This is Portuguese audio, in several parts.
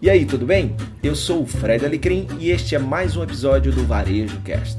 E aí, tudo bem? Eu sou o Fred Alecrim e este é mais um episódio do Varejo Cast.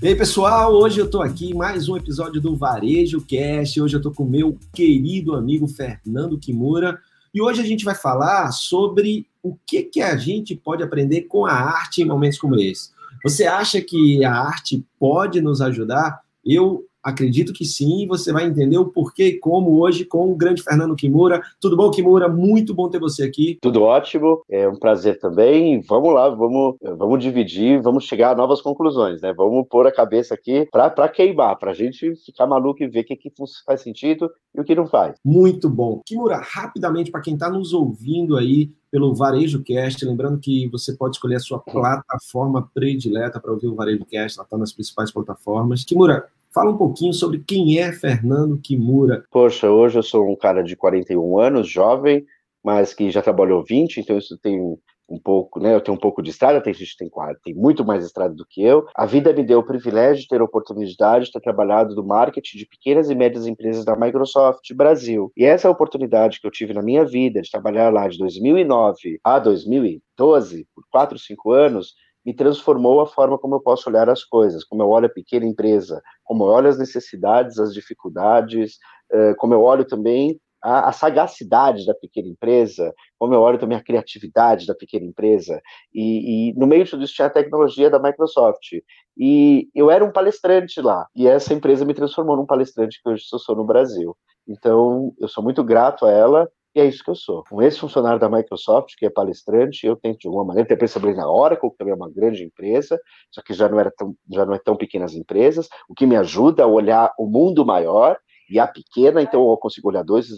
E aí, pessoal, hoje eu tô aqui em mais um episódio do Varejo Cast. Hoje eu tô com meu querido amigo Fernando Kimura e hoje a gente vai falar sobre o que que a gente pode aprender com a arte em momentos como esse. Você acha que a arte pode nos ajudar? Eu Acredito que sim, você vai entender o porquê e como hoje com o grande Fernando Kimura. Tudo bom, Kimura? Muito bom ter você aqui. Tudo ótimo, é um prazer também. Vamos lá, vamos, vamos dividir, vamos chegar a novas conclusões, né? Vamos pôr a cabeça aqui para queimar, para a gente ficar maluco e ver o que, que faz sentido e o que não faz. Muito bom. Kimura, rapidamente, para quem está nos ouvindo aí, pelo Varejo Cast. Lembrando que você pode escolher a sua plataforma predileta para ouvir o Varejo Cast, ela está nas principais plataformas. Kimura, Fala um pouquinho sobre quem é Fernando Kimura. Poxa, hoje eu sou um cara de 41 anos, jovem, mas que já trabalhou 20, então isso tem um pouco, né? Eu tenho um pouco de estrada, tem gente que tem, tem muito mais estrada do que eu. A vida me deu o privilégio de ter a oportunidade de ter trabalhado no marketing de pequenas e médias empresas da Microsoft Brasil. E essa é oportunidade que eu tive na minha vida de trabalhar lá de 2009 a 2012, por 4, 5 anos, me transformou a forma como eu posso olhar as coisas, como eu olho a pequena empresa, como eu olho as necessidades, as dificuldades, eh, como eu olho também a, sagacidade da pequena empresa, como eu olho também a criatividade da pequena empresa, e, e, no meio de tudo isso tinha a tecnologia da Microsoft, e eu era um palestrante lá, e essa empresa me transformou num palestrante que hoje sou no Brasil. Então, eu sou muito grato a ela, e é isso que eu sou. Um ex-funcionário da Microsoft, que é palestrante, eu tento de alguma maneira, ter trabalhei na Oracle, que também é uma grande empresa, só que já não, era tão, já não é tão pequenas empresas, o que me ajuda a olhar o mundo maior e a pequena, então eu consigo olhar dois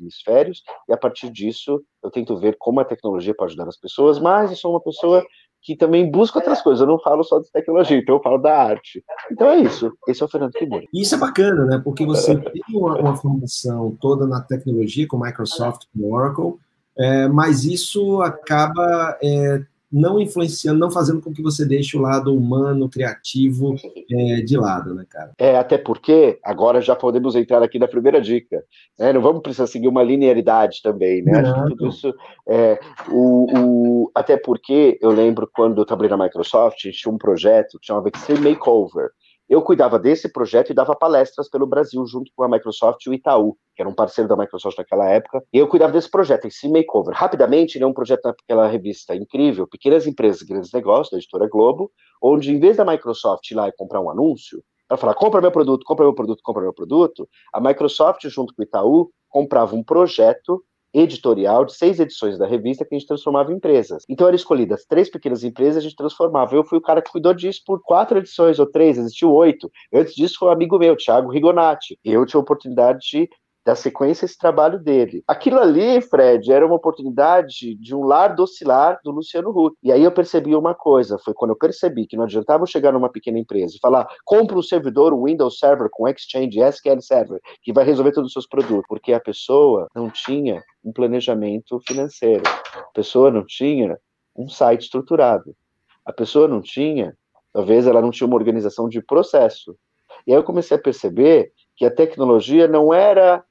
hemisférios, e a partir disso eu tento ver como a tecnologia pode ajudar as pessoas, mas eu sou uma pessoa que também busca outras coisas. Eu não falo só de tecnologia, então eu falo da arte. Então é isso. Esse é o Fernando Kimura. Isso é bacana, né? Porque você tem uma, uma formação toda na tecnologia, com Microsoft, com Oracle, é, mas isso acaba é, não influenciando, não fazendo com que você deixe o lado humano, criativo é, de lado, né, cara? É, até porque agora já podemos entrar aqui na primeira dica. Né? Não vamos precisar seguir uma linearidade também, né? Acho que tudo isso é, o, o, até porque eu lembro quando eu trabalhei na Microsoft, tinha um projeto que chamava Extreme Makeover. Eu cuidava desse projeto e dava palestras pelo Brasil junto com a Microsoft e o Itaú que era um parceiro da Microsoft naquela época, e eu cuidava desse projeto, esse Makeover. Rapidamente, ele é um projeto naquela revista incrível, Pequenas Empresas, Grandes Negócios, da editora Globo, onde em vez da Microsoft ir lá e comprar um anúncio, ela falar, compra meu produto, compra meu produto, compra meu produto, a Microsoft, junto com o Itaú, comprava um projeto editorial de seis edições da revista que a gente transformava em empresas. Então eram escolhidas três pequenas empresas, a gente transformava. Eu fui o cara que cuidou disso por quatro edições ou três, existiu oito. Antes disso foi um amigo meu, Thiago Rigonati. Eu tinha a oportunidade de da sequência esse trabalho dele. Aquilo ali, Fred, era uma oportunidade de um lar docilar do Luciano Huck. E aí eu percebi uma coisa, foi quando eu percebi que não adiantava chegar numa pequena empresa e falar, compra um servidor, um Windows Server com Exchange, SQL Server, que vai resolver todos os seus produtos, porque a pessoa não tinha um planejamento financeiro. A pessoa não tinha um site estruturado. A pessoa não tinha, talvez ela não tinha uma organização de processo. E aí eu comecei a perceber que a tecnologia não era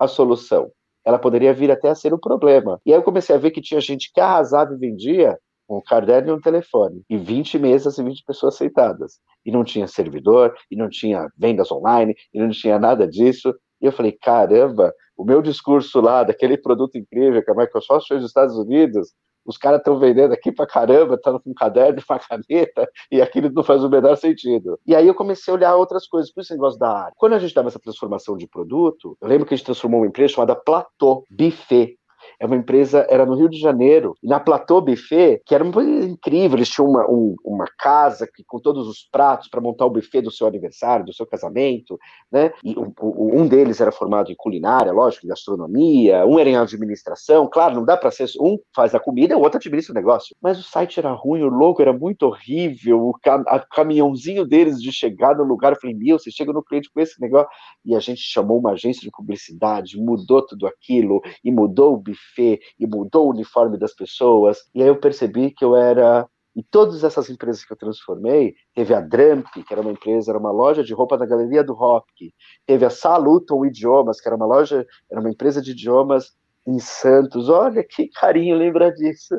a solução. Ela poderia vir até a ser o um problema. E aí eu comecei a ver que tinha gente que arrasava e vendia um caderno e um telefone, e 20 mesas e 20 pessoas sentadas. E não tinha servidor, e não tinha vendas online, e não tinha nada disso. E eu falei, caramba, o meu discurso lá, daquele produto incrível que a Microsoft fez nos Estados Unidos, os caras estão vendendo aqui pra caramba, estão com um caderno, uma caneta, e aquilo não faz o menor sentido. E aí eu comecei a olhar outras coisas, por isso negócio da área. Quando a gente dava essa transformação de produto, eu lembro que a gente transformou uma empresa chamada Platô Buffet, é uma empresa, era no Rio de Janeiro, na Platô Buffet, que era uma coisa incrível, eles tinham uma, um, uma casa que, com todos os pratos para montar o buffet do seu aniversário, do seu casamento, né? E um, um deles era formado em culinária, lógico, em gastronomia, um era em administração, claro, não dá para ser, um faz a comida o outro administra o negócio. Mas o site era ruim, o logo era muito horrível, o cam caminhãozinho deles de chegar no lugar, eu falei, meu, você chega no cliente com esse negócio, e a gente chamou uma agência de publicidade, mudou tudo aquilo, e mudou o buffet, buffet e mudou o uniforme das pessoas. E aí eu percebi que eu era E todas essas empresas que eu transformei, teve a Dramp, que era uma empresa, era uma loja de roupa da Galeria do Rock, teve a Saluton Idiomas, que era uma loja, era uma empresa de idiomas em Santos. Olha que carinho lembrar disso.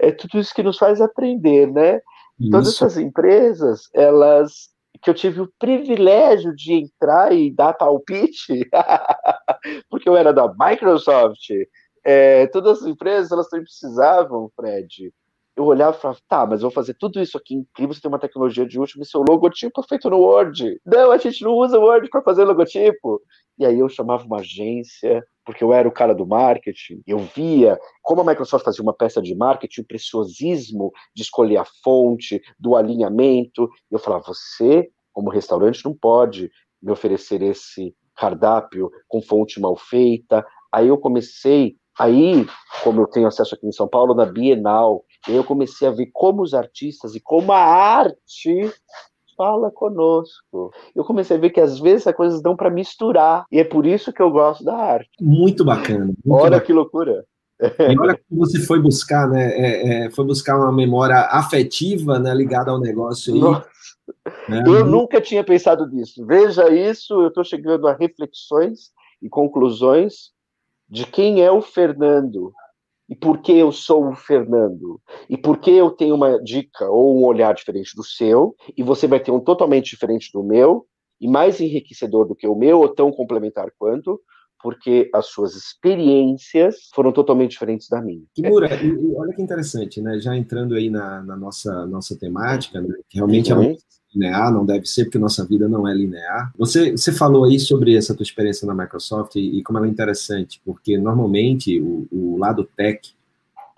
É tudo isso que nos faz aprender, né? Isso. Todas essas empresas, elas que eu tive o privilégio de entrar e dar palpite, porque eu era da Microsoft. É, todas as empresas, elas também precisavam, Fred, eu olhava e falava, tá, mas eu vou fazer tudo isso aqui incrível, você tem uma tecnologia de último e seu logotipo é feito no Word. Não, a gente não usa o Word para fazer logotipo. E aí eu chamava uma agência, porque eu era o cara do marketing, eu via como a Microsoft fazia uma peça de marketing, o preciosismo de escolher a fonte, do alinhamento. Eu falava, você, como restaurante, não pode me oferecer esse cardápio com fonte mal feita. Aí eu comecei Aí, como eu tenho acesso aqui em São Paulo, na Bienal, eu comecei a ver como os artistas e como a arte fala conosco. Eu comecei a ver que às vezes as coisas dão para misturar, e é por isso que eu gosto da arte. Muito bacana. Muito olha bacana. que loucura. E olha como você foi buscar, né? É, é, foi buscar uma memória afetiva, né, ligada ao negócio aí. Né? Eu nunca tinha pensado nisso. Veja isso, eu estou chegando a reflexões e conclusões de quem é o Fernando e por que eu sou o Fernando e por que eu tenho uma dica ou um olhar diferente do seu e você vai ter um totalmente diferente do meu e mais enriquecedor do que o meu ou tão complementar quanto porque as suas experiências foram totalmente diferentes da minha. Kimura, e, e olha que interessante, né? Já entrando aí na, na nossa nossa temática, né? que realmente uhum. é linear, não deve ser, porque nossa vida não é linear. Você, você falou aí sobre essa tua experiência na Microsoft e, e como ela é interessante, porque normalmente o, o lado tech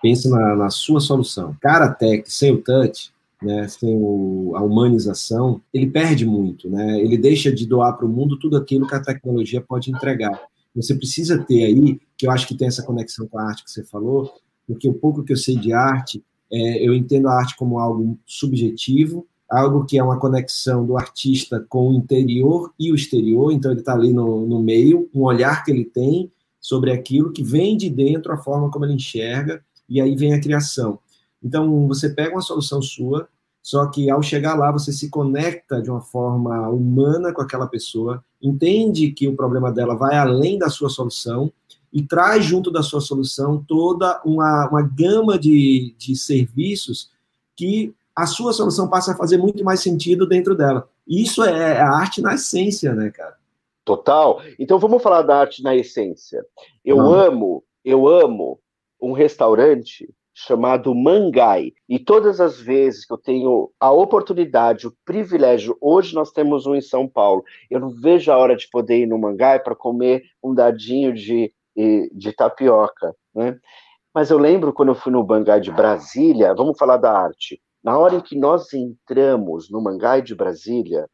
pensa na, na, sua solução. Cara tech, sem o touch, né, sem o, a humanização, ele perde muito, né? Ele deixa de doar para o mundo tudo aquilo que a tecnologia pode entregar. Você precisa ter aí, que eu acho que tem essa conexão com a arte que você falou, porque o pouco que eu sei de arte, é, eu entendo a arte como algo subjetivo, algo que é uma conexão do artista com o interior e o exterior, então ele está ali no, no meio, um olhar que ele tem sobre aquilo que vem de dentro, a forma como ele enxerga, e aí vem a criação. Então, você pega uma solução sua, só que ao chegar lá, você se conecta de uma forma humana com aquela pessoa, entende que o problema dela vai além da sua solução e traz junto da sua solução toda uma, uma gama de, de serviços que a sua solução passa a fazer muito mais sentido dentro dela. Isso é a arte na essência, né, cara? Total. Então vamos falar da arte na essência. Eu amo, eu amo um restaurante chamado Mangai. E todas as vezes que eu tenho a oportunidade, o privilégio, hoje nós temos um em São Paulo, eu não vejo a hora de poder ir no Mangai para comer um dadinho de, de tapioca, né? Mas eu lembro quando eu fui no Mangai de Brasília, vamos falar da arte. Na hora em que nós entramos no Mangai de Brasília,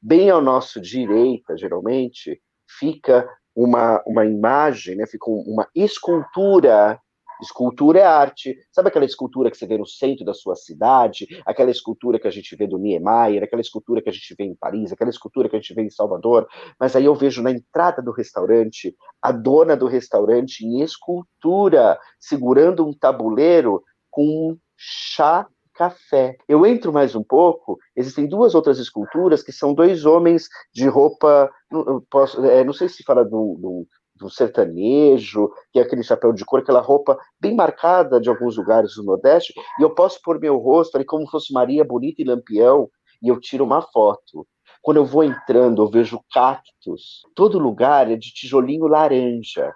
bem ao nosso direita, geralmente, fica uma, uma imagem, né, fica uma escultura. Escultura é arte. Sabe aquela escultura que você vê no centro da sua cidade? Aquela escultura que a gente vê do Niemeyer, aquela escultura que a gente vê em Paris, aquela escultura que a gente vê em Salvador. Mas aí eu vejo na entrada do restaurante a dona do restaurante em escultura, segurando um tabuleiro com um chá café. Eu entro mais um pouco, existem duas outras esculturas que são dois homens de roupa, não, posso, é, não sei se fala do, do, do, sertanejo, que é aquele chapéu de cor, aquela roupa bem marcada de alguns lugares do Nordeste, e eu posso pôr meu rosto ali como fosse Maria Bonita e Lampião, e eu tiro uma foto. Quando eu vou entrando, eu vejo cactos. Todo lugar é de tijolinho laranja.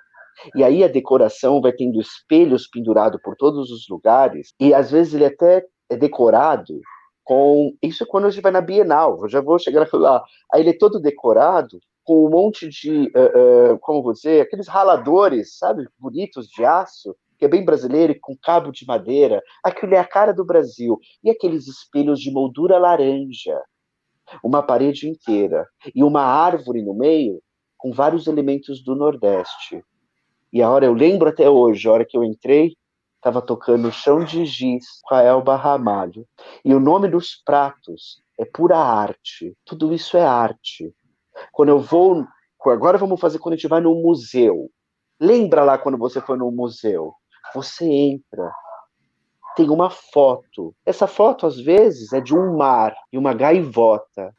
E aí a decoração vai tendo espelhos pendurados por todos os lugares, e às vezes ele até é decorado com. Isso é quando a gente vai na Bienal, eu já vou chegar lá. Aí ele é todo decorado com um monte de, uh, uh, como você, aqueles raladores, sabe, bonitos de aço, que é bem brasileiro e com cabo de madeira. Aquilo é a cara do Brasil. E aqueles espelhos de moldura laranja, uma parede inteira e uma árvore no meio com vários elementos do Nordeste. E a hora eu lembro até hoje, a hora que eu entrei, estava tocando Chão de Giz com a Elba Ramalho. E o nome dos pratos é pura arte. Tudo isso é arte. Quando eu vou. Agora vamos fazer quando a gente vai no museu. Lembra lá quando você foi no museu? Você entra. tem uma foto. Essa foto, às vezes, é de um mar e uma gaivota.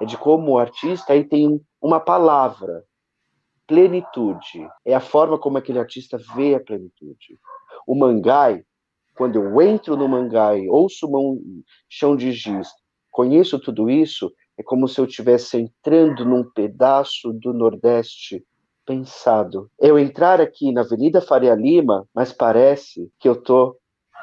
É de como o artista aí tem uma palavra, plenitude. É a forma como aquele artista vê a plenitude. O mangai, quando eu entro no mangai, ouço um chão de giz, conheço tudo isso, é como se eu estivesse entrando num pedaço do Nordeste pensado. Eu entrar aqui na Avenida Faria Lima, mas parece que eu tô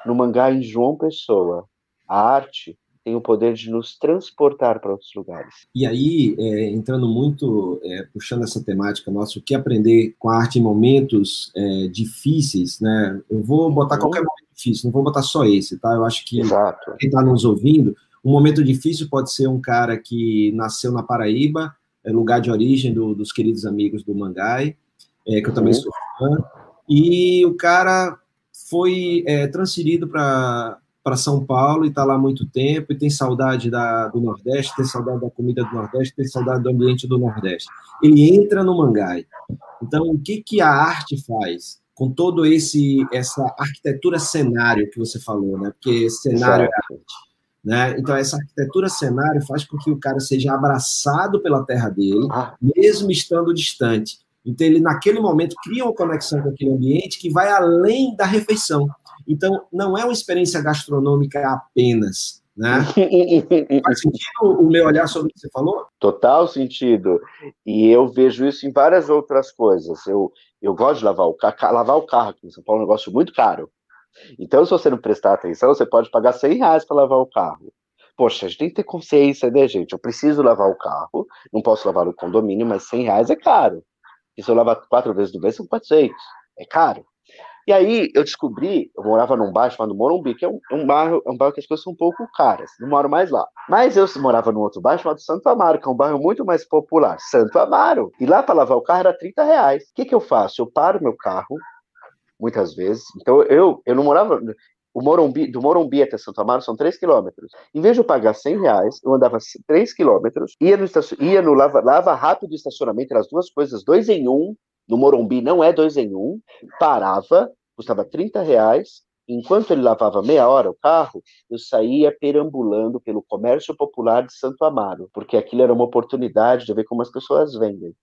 no mangá em João Pessoa. A arte tem o poder de nos transportar para outros lugares. E aí, é, entrando muito, é, puxando essa temática nossa, o que aprender com a arte em momentos é, difíceis, né? Eu vou botar uhum. qualquer momento difícil, não vou botar só esse, tá? Eu acho que Exato. quem está nos ouvindo, um momento difícil pode ser um cara que nasceu na Paraíba, é lugar de origem do, dos queridos amigos do Mangai, é, que eu também uhum. sou fã, e o cara foi é, transferido para para São Paulo e está lá muito tempo e tem saudade da, do Nordeste, tem saudade da comida do Nordeste, tem saudade do ambiente do Nordeste. Ele entra no Mangai. Então, o que, que a arte faz com todo esse essa arquitetura cenário que você falou, né? Porque cenário Exato. é arte. Né? Então, essa arquitetura cenário faz com que o cara seja abraçado pela terra dele, ah. mesmo estando distante. Então, ele, naquele momento, cria uma conexão com aquele ambiente que vai além da refeição. Então, não é uma experiência gastronômica apenas. Né? Faz sentido o meu olhar sobre o que você falou? Total sentido. E eu vejo isso em várias outras coisas. Eu, eu gosto de lavar o carro. Lavar o carro aqui em São Paulo é um negócio muito caro. Então, se você não prestar atenção, você pode pagar 100 reais para lavar o carro. Poxa, a gente tem que ter consciência, né, gente? Eu preciso lavar o carro, não posso lavar no condomínio, mas 100 reais é caro. E se eu lavar quatro vezes no mês, são 400. É caro. E aí eu descobri, eu morava num bairro chamado Morumbi, que é um, um, bairro, é um bairro que as coisas são um pouco caras, não moro mais lá. Mas eu morava num outro bairro chamado Santo Amaro, que é um bairro muito mais popular. Santo Amaro. E lá para lavar o carro era 30 reais. O que, que eu faço? Eu paro meu carro, muitas vezes. Então eu, eu não morava. O Morumbi, do Morumbi até Santo Amaro são 3 quilômetros. Em vez de eu pagar 100 reais, eu andava 3 quilômetros, ia no, ia no lava, lava rápido estacionamento, as duas coisas, dois em um, no Morumbi não é dois em um, parava, custava 30 reais, enquanto ele lavava meia hora o carro, eu saía perambulando pelo comércio popular de Santo Amaro, porque aquilo era uma oportunidade de ver como as pessoas vendem.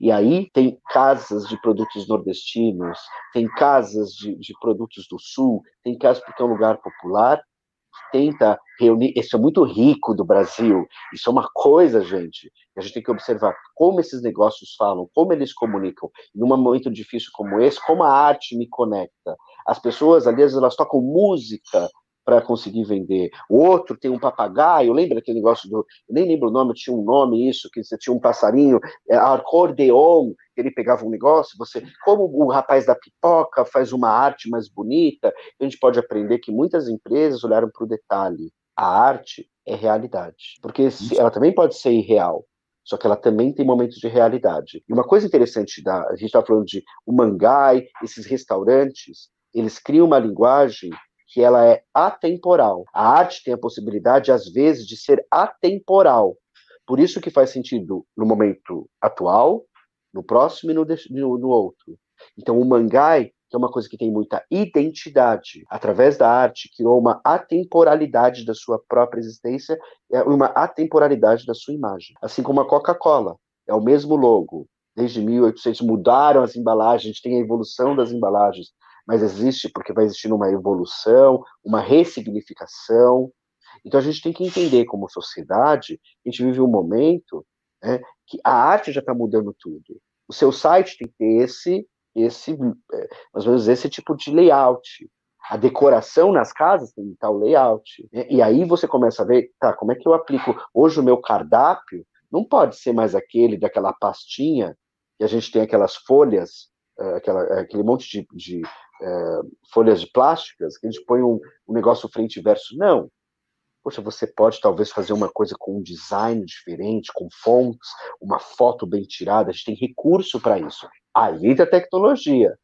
E aí tem casas de produtos nordestinos, tem casas de, de produtos do sul, tem casas porque é um lugar popular, tenta reunir. Isso é muito rico do Brasil. Isso é uma coisa, gente, a gente tem que observar como esses negócios falam, como eles comunicam. Num momento difícil como esse, como a arte me conecta. As pessoas, vezes, elas tocam música para conseguir vender. O outro tem um papagaio, lembra aquele negócio do. Nem lembro o nome, tinha um nome isso, que você tinha um passarinho, é, acordeon, ele pegava um negócio, você. Como o rapaz da pipoca faz uma arte mais bonita, a gente pode aprender que muitas empresas olharam para o detalhe. A arte é realidade. Porque ela também pode ser irreal, só que ela também tem momentos de realidade. E uma coisa interessante da, a gente está falando de o mangai, esses restaurantes, eles criam uma linguagem que ela é atemporal. A arte tem a possibilidade, às vezes, de ser atemporal. Por isso que faz sentido no momento atual, no próximo e no, no, no outro. Então, o mangai, que é uma coisa que tem muita identidade, através da arte, criou uma atemporalidade da sua própria existência, e uma atemporalidade da sua imagem. Assim como a Coca-Cola, é o mesmo logo. Desde 1800 mudaram as embalagens, tem a evolução das embalagens, mas existe porque vai existindo uma evolução, uma ressignificação. Então a gente tem que entender como sociedade, a gente vive um momento né, que a arte já está mudando tudo. O seu site tem que ter esse, esse, mais ou menos esse tipo de layout. A decoração nas casas tem estar o layout. Né? E aí você começa a ver, tá, como é que eu aplico? Hoje o meu cardápio não pode ser mais aquele daquela pastinha que a gente tem aquelas folhas, aquela, aquele monte de, de é, folhas de plásticas, que a gente põe um, um negócio frente e verso. Não. Poxa, você pode talvez fazer uma coisa com um design diferente, com fontes, uma foto bem tirada, a gente tem recurso para isso. Aí da tecnologia.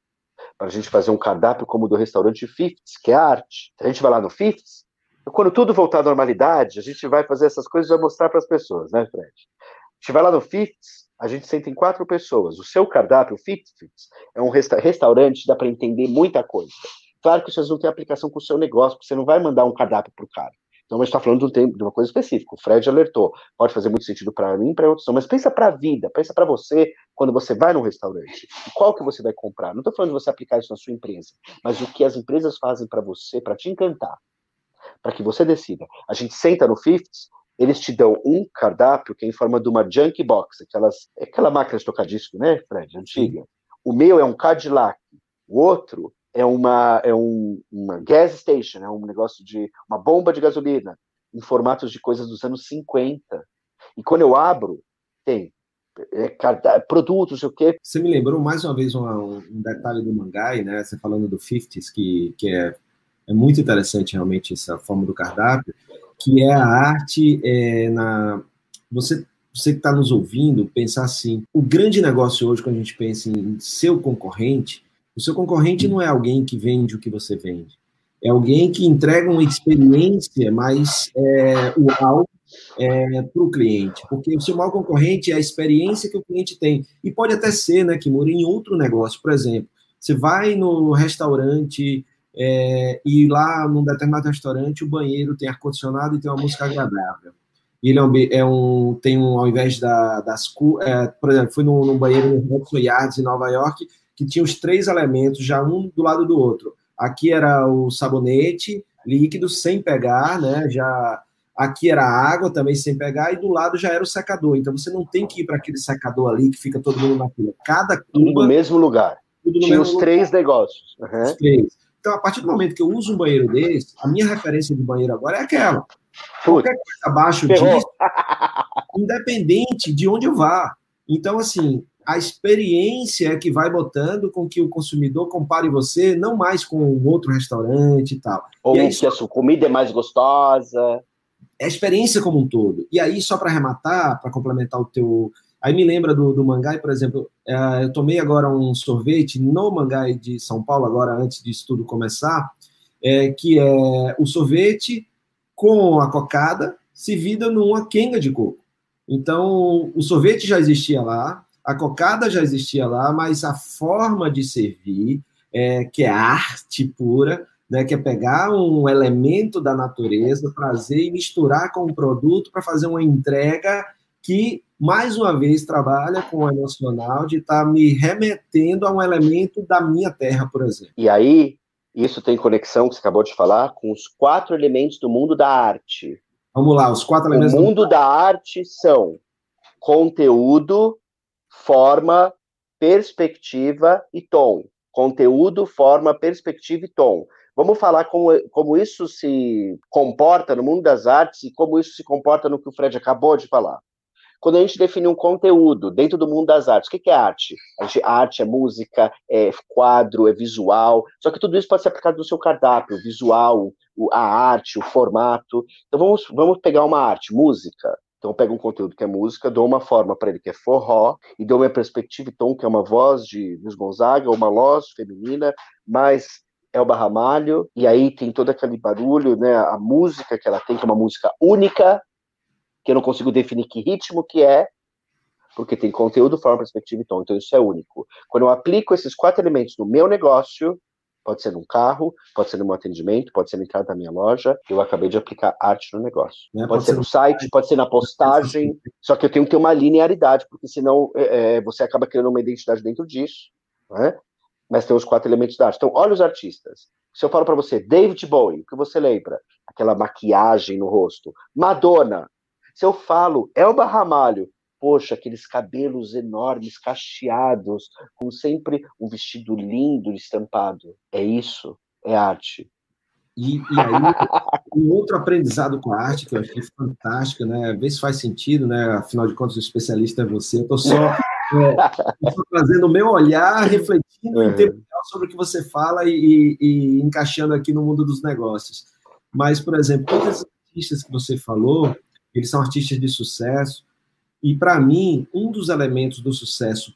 Para a gente fazer um cardápio como o do restaurante Fifths, que é arte. A gente vai lá no Fifths, quando tudo voltar à normalidade, a gente vai fazer essas coisas e vai mostrar para as pessoas, né, Fred? A gente vai lá no Fifths, a gente senta em quatro pessoas. O seu cardápio, Fit Fits, é um resta restaurante, dá para entender muita coisa. Claro que isso não tem aplicação com o seu negócio, porque você não vai mandar um cardápio para o cara. Então, a gente está falando de, um de uma coisa específica. O Fred alertou. Pode fazer muito sentido para mim, para outros, mas pensa para a vida, pensa para você quando você vai num restaurante. Qual que você vai comprar? Não estou falando de você aplicar isso na sua empresa, mas o que as empresas fazem para você, para te encantar, para que você decida. A gente senta no Fifths, eles te dão um cardápio que é em forma de uma junk box, aquelas, aquela máquina de tocar disco, né, Fred, antiga. O meu é um Cadillac, o outro é uma é um, uma gas station, é um negócio de uma bomba de gasolina em formatos de coisas dos anos 50. E quando eu abro, tem é, produtos, sei o quê. Você me lembrou mais uma vez uma, um detalhe do Mangai, né? Você falando do 50s, que, que é, é muito interessante realmente essa forma do cardápio, que é a arte é, na. Você você que está nos ouvindo, pensar assim: o grande negócio hoje, quando a gente pensa em seu concorrente, o seu concorrente não é alguém que vende o que você vende, é alguém que entrega uma experiência mais é, uau é, para o cliente, porque o seu maior concorrente é a experiência que o cliente tem. E pode até ser, né, que mora em outro negócio. Por exemplo, você vai no restaurante é, e lá num determinado restaurante o banheiro tem ar-condicionado e tem uma música agradável. Ele é um, é um tem um, ao invés da, das. É, por exemplo, fui num, num banheiro no Hudson Yards, em Nova York, que tinha os três elementos, já um do lado do outro. Aqui era o sabonete líquido sem pegar, né? Já aqui era a água também sem pegar e do lado já era o secador. Então você não tem que ir para aquele secador ali que fica todo mundo na fila. Cada cuba tudo no mesmo lugar. Tudo no Tinha os lugar. três negócios. Uhum. Os três. Então a partir do momento que eu uso um banheiro desse, a minha referência de banheiro agora é aquela. Qualquer coisa abaixo Ferrou. disso, independente de onde eu vá. Então assim, a experiência é que vai botando com que o consumidor compare você não mais com outro restaurante e tal. Ou e aí, que a sua comida é mais gostosa. É a experiência como um todo. E aí, só para arrematar, para complementar o teu. Aí me lembra do, do Mangai, por exemplo, é, eu tomei agora um sorvete no Mangai de São Paulo, agora antes disso tudo começar, é, que é o sorvete com a cocada servida numa quenga de coco. Então, o sorvete já existia lá, a cocada já existia lá, mas a forma de servir, é, que é arte pura, né, que é pegar um elemento da natureza, trazer e misturar com um produto para fazer uma entrega que, mais uma vez, trabalha com o emocional de estar tá me remetendo a um elemento da minha terra, por exemplo. E aí, isso tem conexão, que você acabou de falar, com os quatro elementos do mundo da arte. Vamos lá, os quatro elementos. O mundo do... da arte são conteúdo, forma, perspectiva e tom. Conteúdo, forma, perspectiva e tom. Vamos falar como, como isso se comporta no mundo das artes e como isso se comporta no que o Fred acabou de falar. Quando a gente define um conteúdo dentro do mundo das artes, o que é arte? A arte é música, é quadro, é visual, só que tudo isso pode ser aplicado no seu cardápio, o visual, a arte, o formato. Então vamos, vamos pegar uma arte, música. Então, eu pego um conteúdo que é música, dou uma forma para ele que é forró, e dou uma perspectiva e tom, que é uma voz de Luiz Gonzaga, uma voz feminina, mais Elba Ramalho, e aí tem todo aquele barulho, né? A música que ela tem, que é uma música única, que eu não consigo definir que ritmo que é, porque tem conteúdo, forma, perspectiva e tom. Então, isso é único. Quando eu aplico esses quatro elementos no meu negócio, Pode ser num carro, pode ser no meu atendimento, pode ser na entrada da minha loja. Eu acabei de aplicar arte no negócio. É, pode, pode, ser no site, pode ser na postagem. Só que eu tenho que ter uma linearidade, porque senão é, é, você acaba criando uma identidade dentro disso. Né? Mas tem os quatro elementos da arte. Então, olha os artistas. Se eu falo para você, David Bowie, o que você lembra? Aquela maquiagem no rosto. Madonna. Se eu falo Elba Ramalho, poxa, aqueles cabelos enormes, cacheados, com sempre um vestido lindo estampado. É isso, é arte. E, e aí, um outro aprendizado com a arte que eu achei fantástico, né? Vê se faz sentido, né? Afinal de contas, o especialista é você. Eu estou só, é, trazendo o meu olhar, refletindo uhum. em tempo real sobre o que você fala e, e, encaixando aqui no mundo dos negócios. Mas, por exemplo, todos esses artistas que você falou, eles são artistas de sucesso, e para mim, um dos elementos do sucesso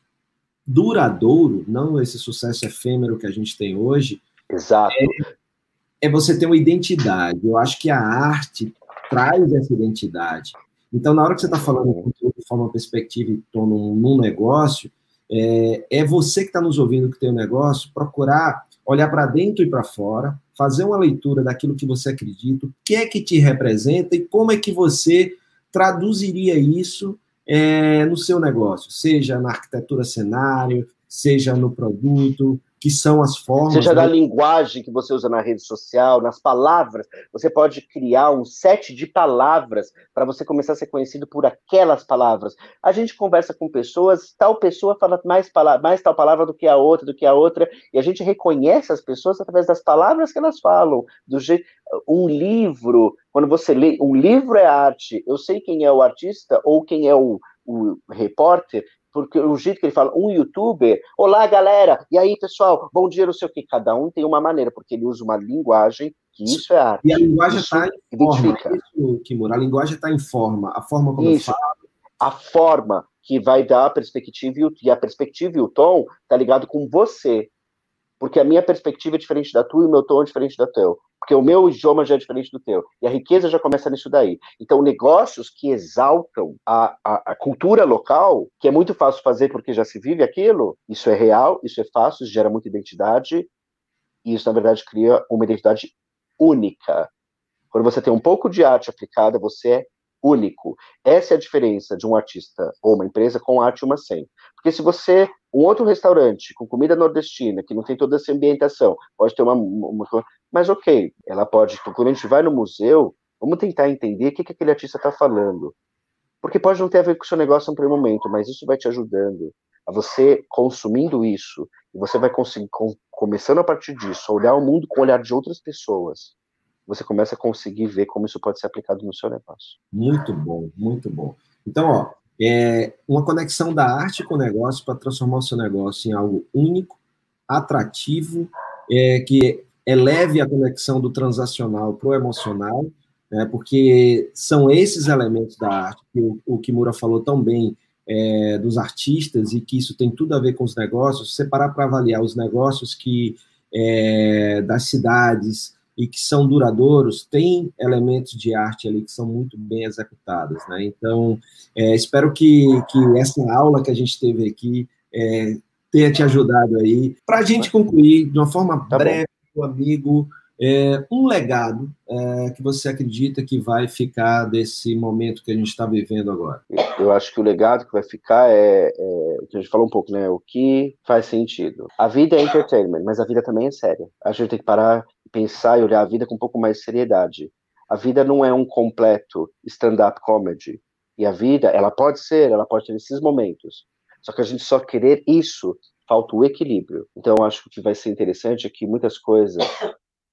duradouro, não esse sucesso efêmero que a gente tem hoje, Exato. É, é você ter uma identidade. Eu acho que a arte traz essa identidade. Então, na hora que você está falando de forma perspectiva e tom num, num negócio, é, é, você que está nos ouvindo que tem um negócio, procurar olhar para dentro e para fora, fazer uma leitura daquilo que você acredita, o que é que te representa e como é que você traduziria isso é, no seu negócio, seja na arquitetura cenário, seja no produto, que são as formas. Seja né? da linguagem que você usa na rede social, nas palavras. Você pode criar um set de palavras para você começar a ser conhecido por aquelas palavras. A gente conversa com pessoas, tal pessoa fala mais, mais tal palavra do que a outra, do que a outra, e a gente reconhece as pessoas através das palavras que elas falam. Do jeito, um livro, quando você lê, um livro é arte. Eu sei quem é o artista ou quem é o, o repórter porque o jeito que ele fala, um youtuber, olá galera, e aí pessoal, bom dia, não sei o que, cada um tem uma maneira, porque ele usa uma linguagem que isso é arte. E a linguagem está em forma, isso, Kimura, a linguagem está em forma, a forma como isso. eu falo. A forma que vai dar a perspectiva e a perspectiva e o tom tá ligado com você, porque a minha perspectiva é diferente da tua e o meu tom é diferente da teu. Porque o meu idioma já é diferente do teu. E a riqueza já começa nisso daí. Então, negócios que exaltam a, a, a, cultura local, que é muito fácil fazer porque já se vive aquilo, isso é real, isso é fácil, isso gera muita identidade. E isso, na verdade, cria uma identidade única. Quando você tem um pouco de arte aplicada, você é único. Essa é a diferença de um artista ou uma empresa com arte uma sem. Porque se você, um outro restaurante com comida nordestina, que não tem toda essa ambientação, pode ter uma, uma mas ok, ela pode, quando a gente vai no museu, vamos tentar entender o que, que aquele artista está falando. Porque pode não ter a ver com o seu negócio no primeiro momento, mas isso vai te ajudando a você consumindo isso, e você vai conseguir, com, começando a partir disso, olhar o mundo com o olhar de outras pessoas você começa a conseguir ver como isso pode ser aplicado no seu negócio. Muito bom, muito bom. Então, ó, é uma conexão da arte com o negócio para transformar o seu negócio em algo único, atrativo, é, que eleve a conexão do transacional para o emocional, né, porque são esses elementos da arte que o, o Kimura falou tão bem é, dos artistas e que isso tem tudo a ver com os negócios. Separar para avaliar os negócios que é, das cidades, e que são duradouros, tem elementos de arte ali que são muito bem executados, né? Então, é, espero que, que essa aula que a gente teve aqui é, tenha te ajudado aí. Para a gente concluir, de uma forma tá breve, bom. amigo, é, um legado é, que você acredita que vai ficar desse momento que a gente está vivendo agora? Eu acho que o legado que vai ficar é, é o que a gente falou um pouco, né? O que faz sentido. A vida é entertainment, mas a vida também é séria. A gente tem que parar pensar e olhar a vida com um pouco mais de seriedade. A vida não é um completo stand-up comedy. E a vida, ela pode ser, ela pode ter esses momentos. Só que a gente só querer isso, falta o equilíbrio. Então, eu acho que o que vai ser interessante é que muitas coisas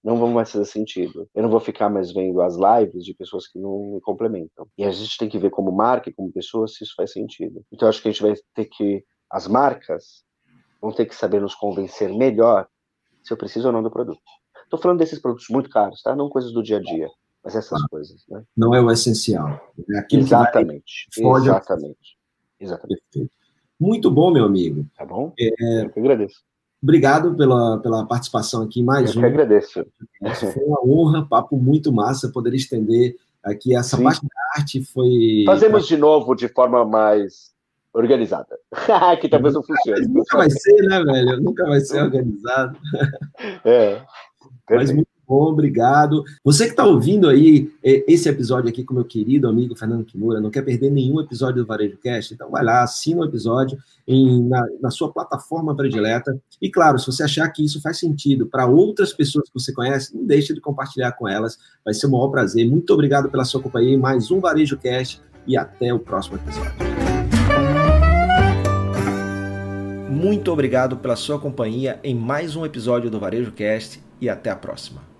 não vão mais fazer sentido. Eu não vou ficar mais vendo as lives de pessoas que não me complementam. E a gente tem que ver como marca e como pessoa se isso faz sentido. Então, acho que a gente vai ter que. As marcas vão ter que saber nos convencer melhor se eu preciso ou não do produto. Estou falando desses produtos muito caros, tá? Não coisas do dia a dia, mas essas ah, coisas, né? Não é o essencial. É aquilo exatamente. Que vai, exatamente. Exatamente. Perfeito. Muito bom, meu amigo. Tá bom? É, Eu que agradeço. Obrigado pela, pela participação aqui mais Eu um. Eu que agradeço. Foi uma honra, papo muito massa poder estender aqui essa Sim. parte da arte. Foi. Fazemos de novo de forma mais organizada. que talvez não funcione. Nunca vai ser, né, velho? Nunca vai ser organizado. É. Mas muito bom, obrigado. Você que está ouvindo aí é, esse episódio aqui com meu querido amigo Fernando Kimura, não quer perder nenhum episódio do Varejo Cast? Então vai lá, assina o episódio em, na, na sua plataforma predileta. E claro, se você achar que isso faz sentido para outras pessoas que você conhece, não deixe de compartilhar com elas. Vai ser um maior prazer. Muito obrigado pela sua companhia em mais um Varejo Cast e até o próximo episódio. Muito obrigado pela sua companhia em mais um episódio do Varejo Cast e até a próxima.